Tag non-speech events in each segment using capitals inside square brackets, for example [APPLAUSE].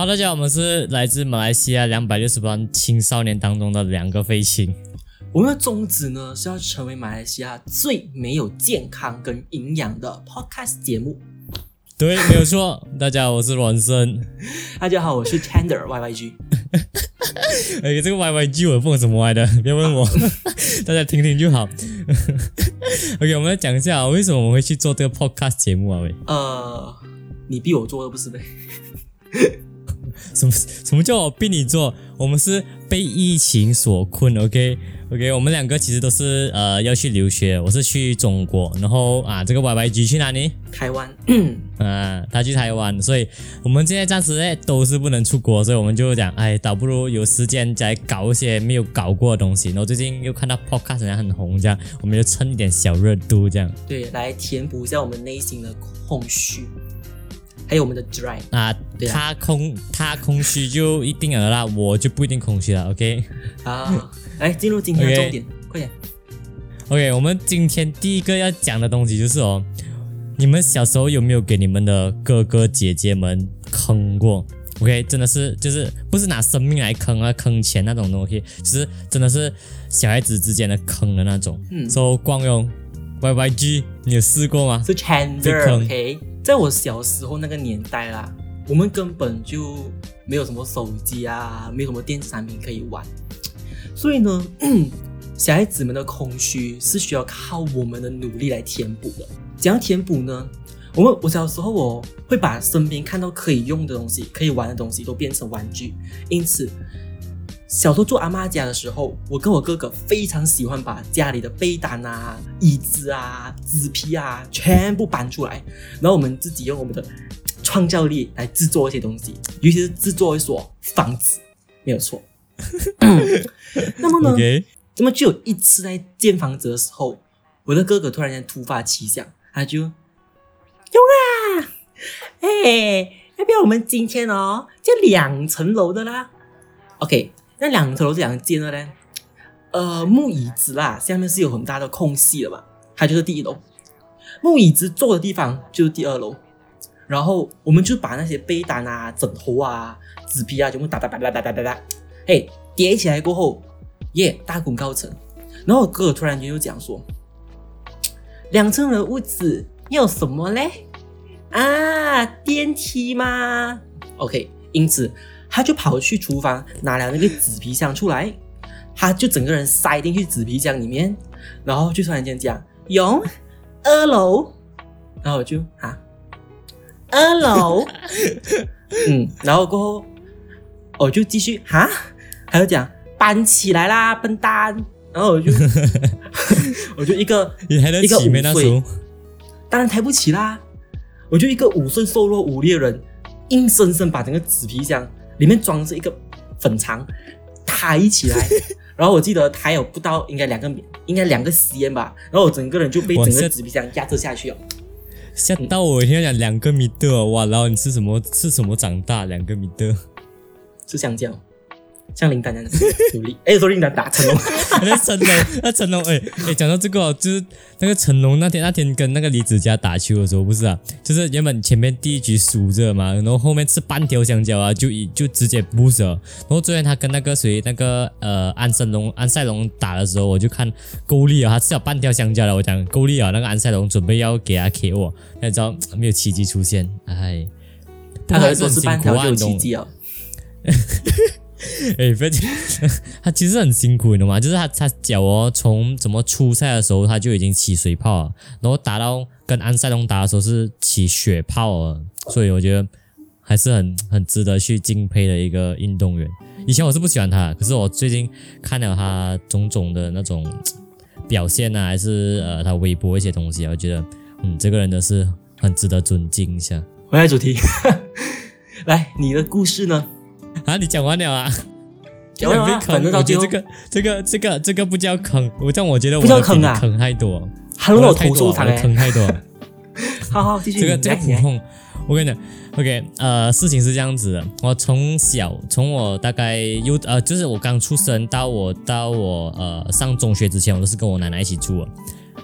好，大家好，我们是来自马来西亚两百六十万青少年当中的两个废青。我们的宗旨呢是要成为马来西亚最没有健康跟营养的 podcast 节目。对，没有错。大家好，我是阮生。大家好，我是 Tender YYG。[LAUGHS] 哎，这个 YYG 我不懂什么歪的，别问我，[LAUGHS] 大家听听就好。[LAUGHS] OK，我们来讲一下为什么我们会去做这个 podcast 节目啊？喂，呃，你逼我做的不是呗？什么什么叫我逼你做？我们是被疫情所困，OK OK，我们两个其实都是呃要去留学，我是去中国，然后啊这个 YYG 去哪里？台湾，啊，他去台湾，所以我们现在暂时呢都是不能出国，所以我们就讲，哎，倒不如有时间再搞一些没有搞过的东西。然后最近又看到 Podcast 好像很红，这样我们就蹭一点小热度，这样对，来填补一下我们内心的空虚，还有我们的 dry。啊，对啊他空他空虚就一定了啦，我就不一定空虚了，OK。好，来进入今天的重点快点。OK，我们今天第一个要讲的东西就是哦，你们小时候有没有给你们的哥哥姐姐们坑过？OK，真的是就是不是拿生命来坑啊，坑钱那种东西，只是真的是小孩子之间的坑的那种。嗯，So 光荣 YYG，你有试过吗？是坑 OK，在我小时候那个年代啦，我们根本就没有什么手机啊，没有什么电子产品可以玩，所以呢，[CLEARS THROAT] 小孩子们的空虚是需要靠我们的努力来填补的。怎样填补呢？我们我小时候我会把身边看到可以用的东西、可以玩的东西都变成玩具，因此小时候住阿妈家的时候，我跟我哥哥非常喜欢把家里的被单啊、椅子啊、纸皮啊全部搬出来，然后我们自己用我们的创造力来制作一些东西，尤其是制作一所房子，没有错。[LAUGHS] 那么呢那么就有一次在建房子的时候，我的哥哥突然间突发奇想，他就用啊，哎，要不要我们今天哦，就两层楼的啦？OK，那两层楼是怎样建的呢？呃，木椅子啦，下面是有很大的空隙的嘛，它就是第一楼。木椅子坐的地方就是第二楼，然后我们就把那些被单啊、枕头啊、纸皮啊全部打打打打打打打打，嘿，叠起来过后，耶，大功告成。然后我哥哥突然间就讲说，两层的屋子要什么嘞？啊，电梯吗？OK，因此他就跑去厨房拿了那个纸皮箱出来，他就整个人塞进去纸皮箱里面，然后就突然间讲有二楼，然后我就啊，二楼，[LAUGHS] 嗯，然后过后我就继续哈，他就讲搬起来啦，笨蛋，然后我就 [LAUGHS] 我就一个你还能一个？当然抬不起啦。我就一个五岁瘦弱无力的人，硬生生把整个纸皮箱里面装着一个粉肠抬起来，[LAUGHS] 然后我记得抬有不到应该两个米，应该两个 cm 吧，然后我整个人就被整个纸皮箱压制下去了。吓到我！现在讲两个米的哦，哇，然后你是什么是什么长大两个米的？吃香蕉，像林丹这样子努力。[LAUGHS] 哎，说林丹打成龙，[LAUGHS] 那成龙，那成龙，哎哎，讲到这个哦，就是那个成龙那天那天跟那个李子嘉打球的时候，不是啊，就是原本前面第一局输着嘛，然后后面吃半条香蕉啊，就一就直接 boost 了。然后昨天他跟那个谁那个呃安森龙安塞龙打的时候，我就看勾力啊，他吃了半条香蕉了，我讲勾力啊，那个安塞龙准备要给他 KO，那你知道没有奇迹出现，哎，他还说是很辛苦是半条就奇迹哦。[LAUGHS] [LAUGHS] 哎，不要，[LAUGHS] 他其实很辛苦，你懂吗？就是他他脚哦，从怎么初赛的时候他就已经起水泡了，然后打到跟安塞龙打的时候是起血泡了，所以我觉得还是很很值得去敬佩的一个运动员。以前我是不喜欢他，可是我最近看了他种种的那种表现啊，还是呃他微博一些东西啊，我觉得嗯这个人的是很值得尊敬一下。回来主题，[LAUGHS] 来你的故事呢？啊，你讲完了啊？[LAUGHS] 讲完了啊反正到最后我觉得这个这个这个这个不叫坑，我这样我觉得我不叫的坑啊坑太多，他让我投诉他哎。坑太多。[LAUGHS] 好好，继续。这个这个普通，我跟你讲，OK，呃，事情是这样子的，我从小从我大概幼呃，就是我刚出生到我到我呃上中学之前，我都是跟我奶奶一起住的。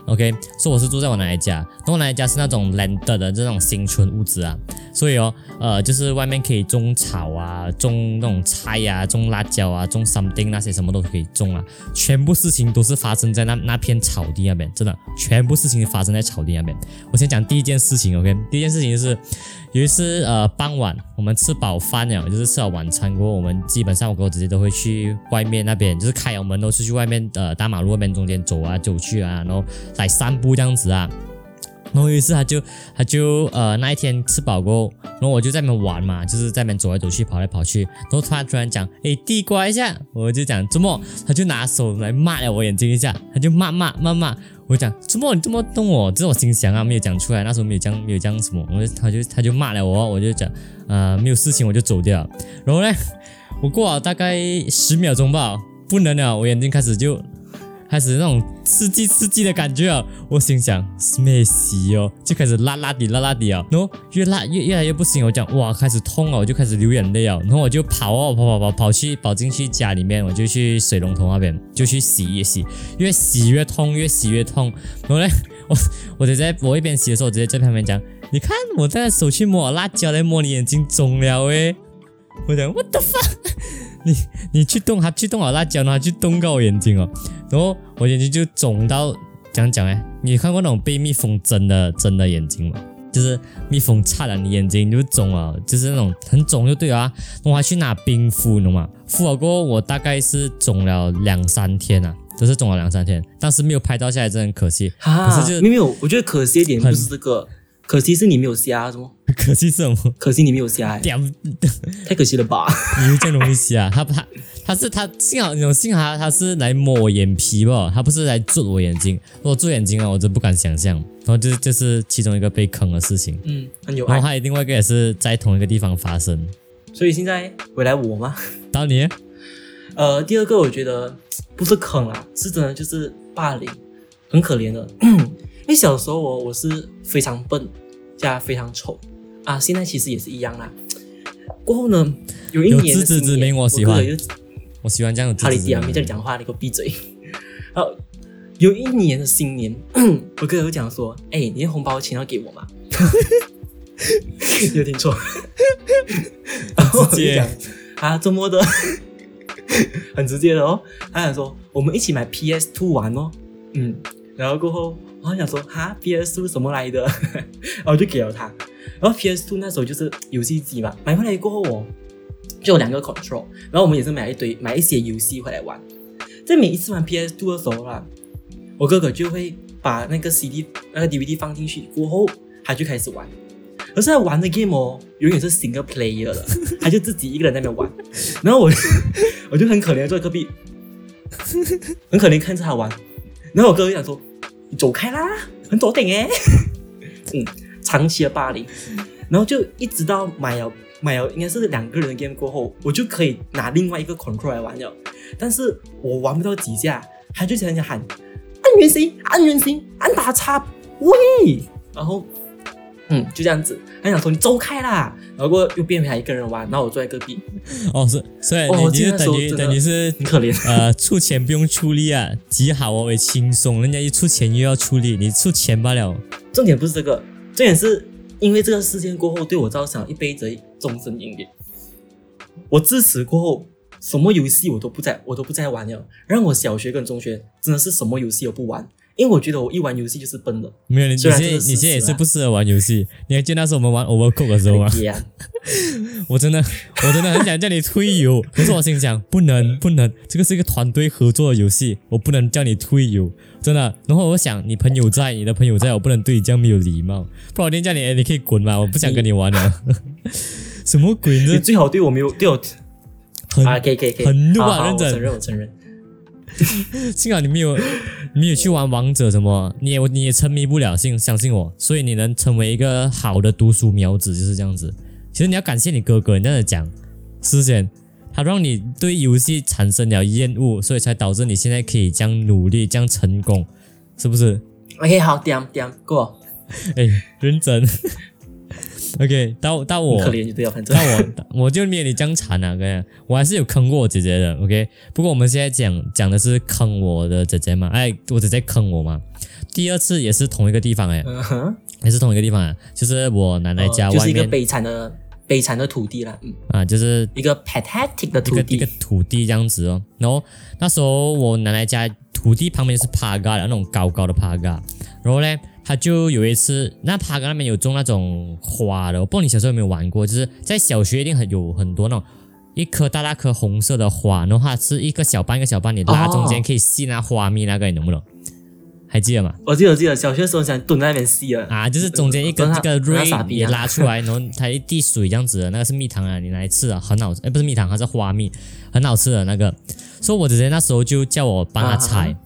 OK，所以我是住在我奶奶家，那我奶奶家是那种 land 的这种新村屋子啊，所以哦，呃，就是外面可以种草啊，种那种菜呀、种辣椒啊，种 something 那些什么都可以种啊，全部事情都是发生在那那片草地那边，真的，全部事情发生在草地那边。我先讲第一件事情，OK，第一件事情就是有一次呃傍晚我们吃饱饭了，就是吃了晚餐过后，我们基本上我跟我姐姐都会去外面那边，就是开了门都是去外面呃大马路那边中间走啊走去啊，然后来散步这样子啊。然后于是他就他就呃那一天吃饱过后，然后我就在那边玩嘛，就是在那边走来走去跑来跑去，然后突然突然讲，诶地瓜一下，我就讲怎么，他就拿手来抹了我眼睛一下，他就骂骂骂骂，我讲怎么你这么动我，这是我心想啊，没有讲出来，那时候没有讲没有讲什么，我就他就他就骂了我，我就讲呃没有事情我就走掉。了，然后呢，[LAUGHS] 我过了大概十秒钟吧，不能了，我眼睛开始就。开始那种刺激刺激的感觉啊！我心想是咩事哦，就开始辣辣的辣辣的啊，然后越辣越越来越不行，我讲哇开始痛了，我就开始流眼泪啊，然后我就跑哦跑跑跑跑去跑进去家里面，我就去水龙头那边就去洗一洗，越洗越痛，越洗越痛，然后呢，我我直接我一边洗的时候，我直接在旁边讲，你看我在手去摸辣椒来摸你眼睛肿了诶，我讲 what the fuck，你你去动它去动好辣椒，然后去动到我眼睛哦。然后我眼睛就肿到，讲讲哎，你看过那种被蜜蜂针的针的眼睛吗？就是蜜蜂插了你眼睛就肿了，就是那种很肿就对啊。我还去拿冰敷，你懂吗？敷了过后，我大概是肿了两三天啊，都是肿了两三天，但是没有拍到下来，真的很可惜。啊，可是就没有，我觉得可惜一点就是这个，可惜是你没有瞎，什么？[LAUGHS] 可惜是什么？可惜你没有瞎、欸，屌，[LAUGHS] 太可惜了吧？[LAUGHS] 你会这样容易洗啊？他他他是他幸好幸好他是来摸我眼皮吧，他不是来做我眼睛。如果做眼睛啊，我真不敢想象。然后就是就是其中一个被坑的事情。嗯，很有然后有另外一个也是在同一个地方发生。所以现在回来我吗？到你呃，第二个我觉得不是坑啊，是真的就是霸凌，很可怜的。因为小时候我我是非常笨加非常丑啊，现在其实也是一样啦。过后呢，有一年的自知之新年明我喜欢哥哥就我喜欢这样的哈利迪啊，没叫你讲话，你给我闭嘴。然后有一年的新年，[COUGHS] 我哥哥就讲说：“哎，你的红包钱要给我吗？” [LAUGHS] 有听错？然后我就直接讲啊，周末的，[LAUGHS] 很直接的哦。他想说我们一起买 PS Two 玩哦，嗯，然后过后我想说哈 PS Two 什么来的，[LAUGHS] 然后就给了他。然后 PS Two 那时候就是游戏机嘛，买回来过后哦，就有两个 control，然后我们也是买一堆买一些游戏回来玩。在每一次玩 PS Two 的时候啦，我哥哥就会把那个 CD 那个 DVD 放进去过后，他就开始玩。可是他玩的 game 哦，永远是 single player 的，他就自己一个人在那边玩。[LAUGHS] 然后我我就很可怜坐在隔壁，很可怜看着他玩。然后我哥就想说：“你走开啦，很左顶哎。[LAUGHS] ”嗯，长期的霸凌，然后就一直到买了买了应该是两个人的 game 过后，我就可以拿另外一个 control 来玩了。但是我玩不到几下，他就想想喊按圆形，按圆形，按打叉，喂，然后嗯就这样子，他想说你走开啦，然后又变回来一个人玩，然后我坐在隔壁，哦，是，所以你你就等于等于是很可怜。呃出钱不用出力啊，极好哦，也轻松，人家一出钱又要出力，你出钱罢了。重点不是这个，重点是因为这个事件过后对我造成一辈子的终身阴影。我自此过后，什么游戏我都不再我都不再玩了。让我小学跟中学真的是什么游戏都不玩，因为我觉得我一玩游戏就是笨的。没有，你你现在你现在也是不适合玩游戏。你还记得那时候我们玩 Overcook 的时候吗？[LAUGHS] [LAUGHS] 我真的我真的很想叫你退游，可是我心想不能不能，这个是一个团队合作的游戏，我不能叫你退游，真的。然后我想你朋友在，你的朋友在，我不能对你这样没有礼貌，不然我一定叫你，哎，你可以滚吧，我不想跟你玩了。什么鬼呢？你最好对我没有对我 [LAUGHS] 很啊，可以可以可以，很怒啊好好认真我承认我承认。幸好你没有，你没有去玩王者什么，你也你也沉迷不了，信相信我，所以你能成为一个好的读书苗子就是这样子。其实你要感谢你哥哥，你这样子讲，思贤，他让你对游戏产生了厌恶，所以才导致你现在可以这样努力，这样成功，是不是？OK，好，点点过，哎，认真。OK，到到我，可怜就对了，反正那我我就没有你这样惨啊！跟你讲我还是有坑过我姐姐的，OK。不过我们现在讲讲的是坑我的姐姐嘛，哎，我姐姐坑我嘛。第二次也是同一个地方哎，也是同一个地方啊，就是我奶奶家哦就是、一个悲惨的悲惨的土地啦，嗯，啊，就是一个 pathetic 的土一个一个，土地这样子哦。然后那时候我奶奶家土地旁边是趴嘎的那种高高的趴嘎，然后呢，他就有一次那帕格那边有种那种花的，我不知道你小时候有没有玩过，就是在小学一定很有很多那种。一颗大大颗红色的花，然后它是一个小瓣一个小瓣，你拉哦中间可以吸那花蜜那个，你懂不懂？还记得吗？我记得我记得小学的时候想蹲在那边吸啊，啊，就是中间一个真的这个很蕊也拉出来，然后它一滴水这样子的，那个是蜜糖啊，你来吃啊，很好吃。哎，不是蜜糖，它是花蜜，很好吃的那个。所以我姐姐那时候就叫我帮她采，啊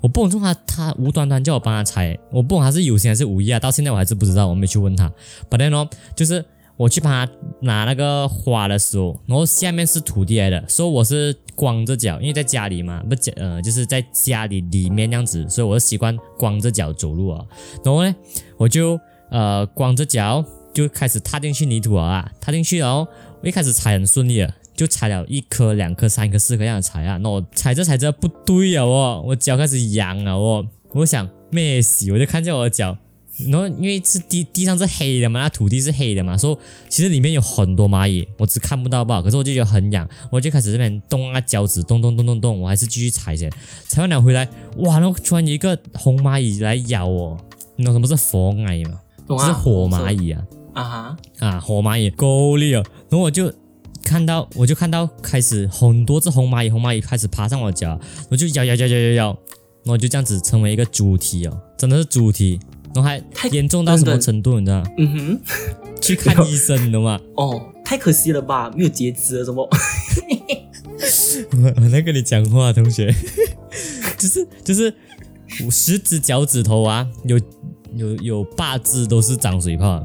我不懂他他无端端叫我帮他采，我不懂他是有心还是无意啊，到现在我还是不知道，我没去问他。But then 呢，就是我去帮他拿那个花的时候，然后下面是土地来的，所以我是光着脚，因为在家里嘛，不呃就是在家里里面这样子，所以我就习惯光着脚走路啊。然后呢，我就呃光着脚就开始踏进去泥土啊，踏进去然后我一开始踩很顺利的，就踩了一颗、两颗、三颗、四颗这样的踩啊，那我踩着踩着不对啊哦，我脚开始痒了哦，我想咩事，我就看见我的脚。然后因为是地地上是黑的嘛，那土地是黑的嘛，所以其实里面有很多蚂蚁，我只看不到吧，可是我就觉得很痒，我就开始这边动啊脚趾，动动动动动，我还是继续踩先，踩完了回来，哇，然后突然有一个红蚂蚁来咬我，你懂什么是佛蚁吗？懂啊？是火蚂蚁啊。啊哈，啊，火蚂蚁够力了，然后我就看到，我就看到开始很多只红蚂蚁，红蚂蚁开始爬上我脚，我就咬咬咬咬咬咬，然后就这样子成为一个主题哦，真的是主题，然后还太严重到什么程度，你知道吗？嗯哼，去看医生，你懂吗？[LAUGHS] 哦，太可惜了吧，没有截肢了，怎么？[LAUGHS] 我我在跟你讲话，同学，[LAUGHS] 就是就是我十指脚趾头啊，有有有八只都是长水泡，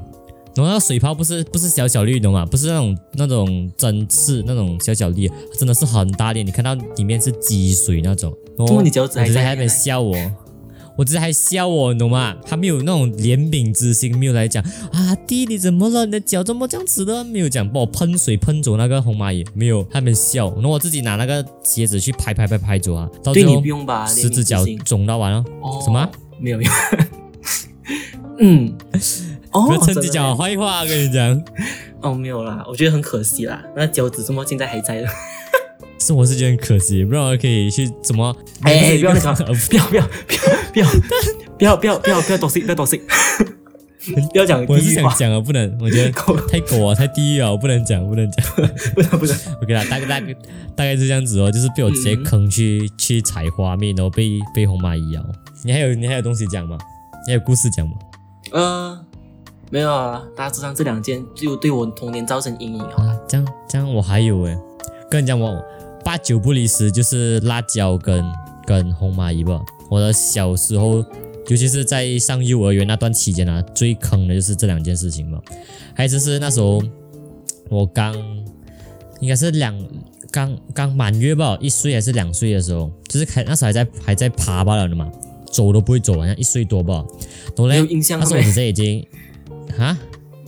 然后那个水泡不是不是小小绿的嘛，不是那种那种针刺那种小小粒，真的是很大粒，你看到里面是积水那种。然后怎么你脚趾还在那边笑我。我直接还笑我，你懂吗？他没有那种怜悯之心，没有来讲啊，弟你怎么了？你的脚怎么这样子的？没有讲帮我喷水喷走那个红蚂蚁，没有，他们笑。然后我自己拿那个鞋子去拍拍拍拍走啊，到最后十只脚肿到完了。哦什么？没有用。嗯，哦，不要趁机讲坏话，跟你讲。[LAUGHS] 哦，没有啦，我觉得很可惜啦，那脚趾怎么现在还在的？生活是觉得很可惜，不然我可以去怎么？哎哎，不要那个个，[LAUGHS] 不要不要不要不要不要不要不要多信不要多信，不要讲我是想讲啊，不能，我觉得太狗啊，太地狱啊，我不能讲，不能讲。不能不能，OK 啦，大概大概大概是这样子哦，就是被我直接坑去、去采花蜜，然后被被红蚂蚁咬。你还有你还有东西讲吗？你还有故事讲吗？呃，没有啊，大致上这两件就对我童年造成阴影啊。啊，这样这样我还有诶，跟你讲我八九不离十，就是辣椒跟跟红蚂蚁吧。我的小时候，尤其是在上幼儿园那段期间啊，最坑的就是这两件事情吧。还有就是那时候我刚应该是两刚刚满月吧，一岁还是两岁的时候，就是开那时候还在还在爬罢了的嘛，走都不会走，好像一岁多吧。然后嘞有，印象那时候我姐姐已经啊，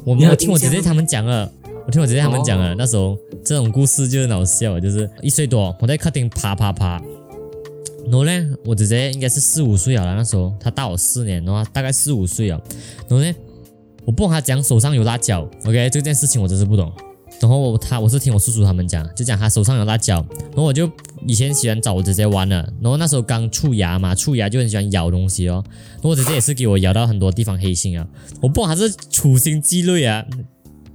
我没有有听我姐姐他们讲了，我听我姐姐他们讲了，那时候这种故事就很好笑，就是一岁多，我在客厅爬爬爬，然后呢，我姐姐应该是四五岁了，那时候她大我四年，然后大概四五岁了，然后呢，我不懂她讲手上有辣椒，OK，这件事情我真是不懂。然后我他我是听我叔叔他们讲，就讲她手上有辣椒，然后我就以前喜欢找我姐姐玩了，然后那时候刚蛀牙嘛，蛀牙就很喜欢咬东西哦，然后我姐姐也是给我咬到很多地方黑心啊，我不管她是处心积虑啊，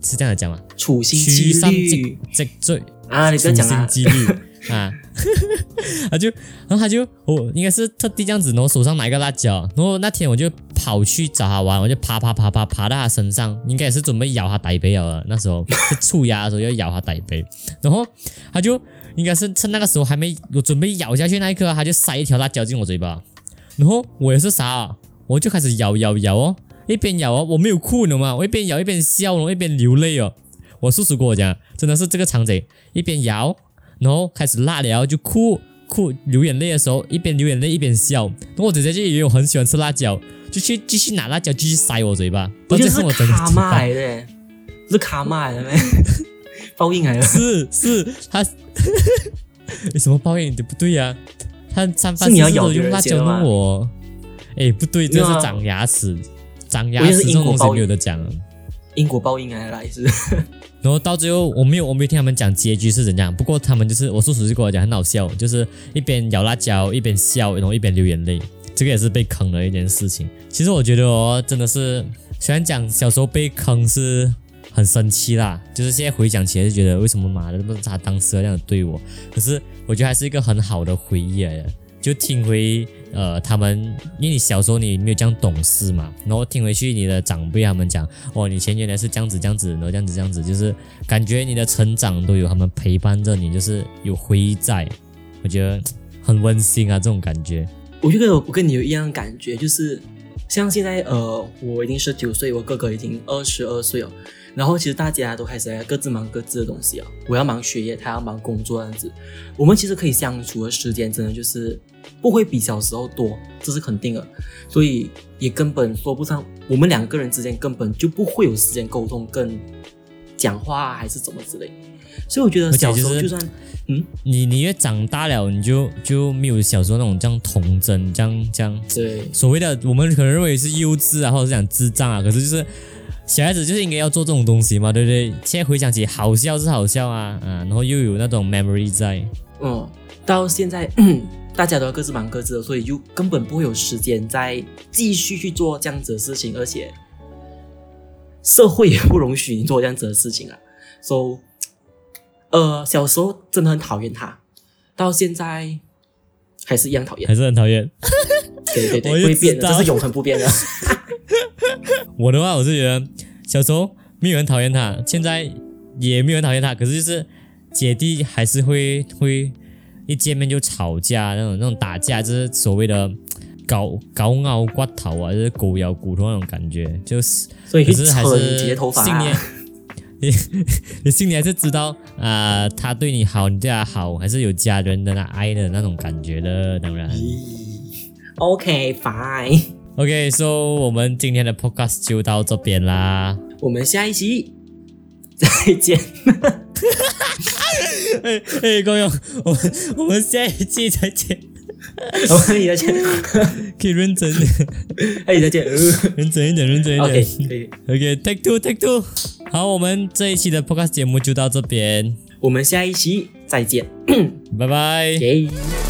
是这样讲吗？处心取积上虑积积罪，啊，你不要处讲啊，心积虑啊，[LAUGHS] 他就，然后他就，我应该是特地这样子，然后手上拿一个辣椒，然后那天我就跑去找他玩，我就爬爬爬爬爬到他身上，应该也是准备咬他歹背了，那时候是触牙的时候要咬他歹背，然后他就应该是趁那个时候还没我准备咬下去那一刻，他就塞一条辣椒进我嘴巴，然后我也是傻啊，我就开始咬咬咬哦，一边咬哦，我没有哭你懂吗？我一边咬一边笑，然后一边流泪哦。我叔叔跟我讲，真的是这个场景，一边咬，然后开始辣了就哭哭流眼泪的时候，一边流眼泪一边笑。然后我姐姐就以为我很喜欢吃辣椒，就去继续拿辣椒继续塞我嘴巴。我觉得是卡麦的，是卡麦的咩？报应来了，是是他 [LAUGHS] 有什么报应？你不对呀、他三番四次都用辣椒弄我。哎，不对，这是长牙齿，长牙齿这种东西没有得讲啊。因果报应来了，也是。[LAUGHS] 然后到最后，我没有我没有听他们讲结局是怎样，不过他们就是我叔叔就跟我讲很好笑，就是一边咬辣椒一边笑，然后一边流眼泪，这个也是被坑的一件事情。其实我觉得哦，真的是虽然讲小时候被坑是很生气啦，就是现在回想起来就觉得为什么妈的那么他当时这样对我，可是我觉得还是一个很好的回忆来的。就听回呃他们，因为你小时候你没有这样懂事嘛，然后听回去你的长辈他们讲，哦，你前原来是这样子这样子，然后这样子这样子，就是感觉你的成长都有他们陪伴着你，就是有回忆在，我觉得很温馨啊，这种感觉。我觉得我跟你有一样的感觉，就是像现在呃，我已经十九岁，我哥哥已经二十二岁了。然后其实大家都开始各自忙各自的东西啊，我要忙学业，他要忙工作，这样子。我们其实可以相处的时间，真的就是不会比小时候多，这是肯定的。所以也根本说不上，我们两个人之间根本就不会有时间沟通，跟讲话啊还是怎么之类。所以我觉得小时候就算嗯，你你越长大了，你就就没有小时候那种这样童真，这样这样对所谓的我们可能认为是幼稚啊，或者是讲智障啊，可是就是小孩子就是应该要做这种东西嘛，对不对？现在回想起好笑是好笑啊，啊，然后又有那种 memory 在，嗯，到现在 [CLEARS THROAT] 大家都要各自忙各自的，所以就根本不会有时间再继续去做这样子的事情，而且社会也不容许你做这样子的事情啊。So，呃，小时候真的很讨厌他，到现在还是一样讨厌还。是很讨厌。对对对，不 [LAUGHS] 会变的，这是永恒不变的。[LAUGHS] 我的话，我是觉得小时候没有人讨厌他，现在也没有人讨厌他，可是就是姐弟还是会会一见面就吵架，那种那种打架，就是所谓的搞搞咬骨头啊，就是狗咬骨头那种感觉，就是所以可是还是心里啊。你你心里还是知道啊、他对你好，你对他好，还是有家人的那爱的那种感觉的，当然。咦 OK，fine，OK，so 我们今天的 podcast 就到这边啦。我们下一期再见。哎 [LAUGHS] 哎，高勇，我们我们下一期再见，[LAUGHS] 我们再见，可以认真点，[LAUGHS] 哎，再见。认真一点，认真一点。OK，可以。OK，take two，take two。好，我们这一期的 podcast 节目就到这边，我们下一期再见，[COUGHS] 拜拜。耶。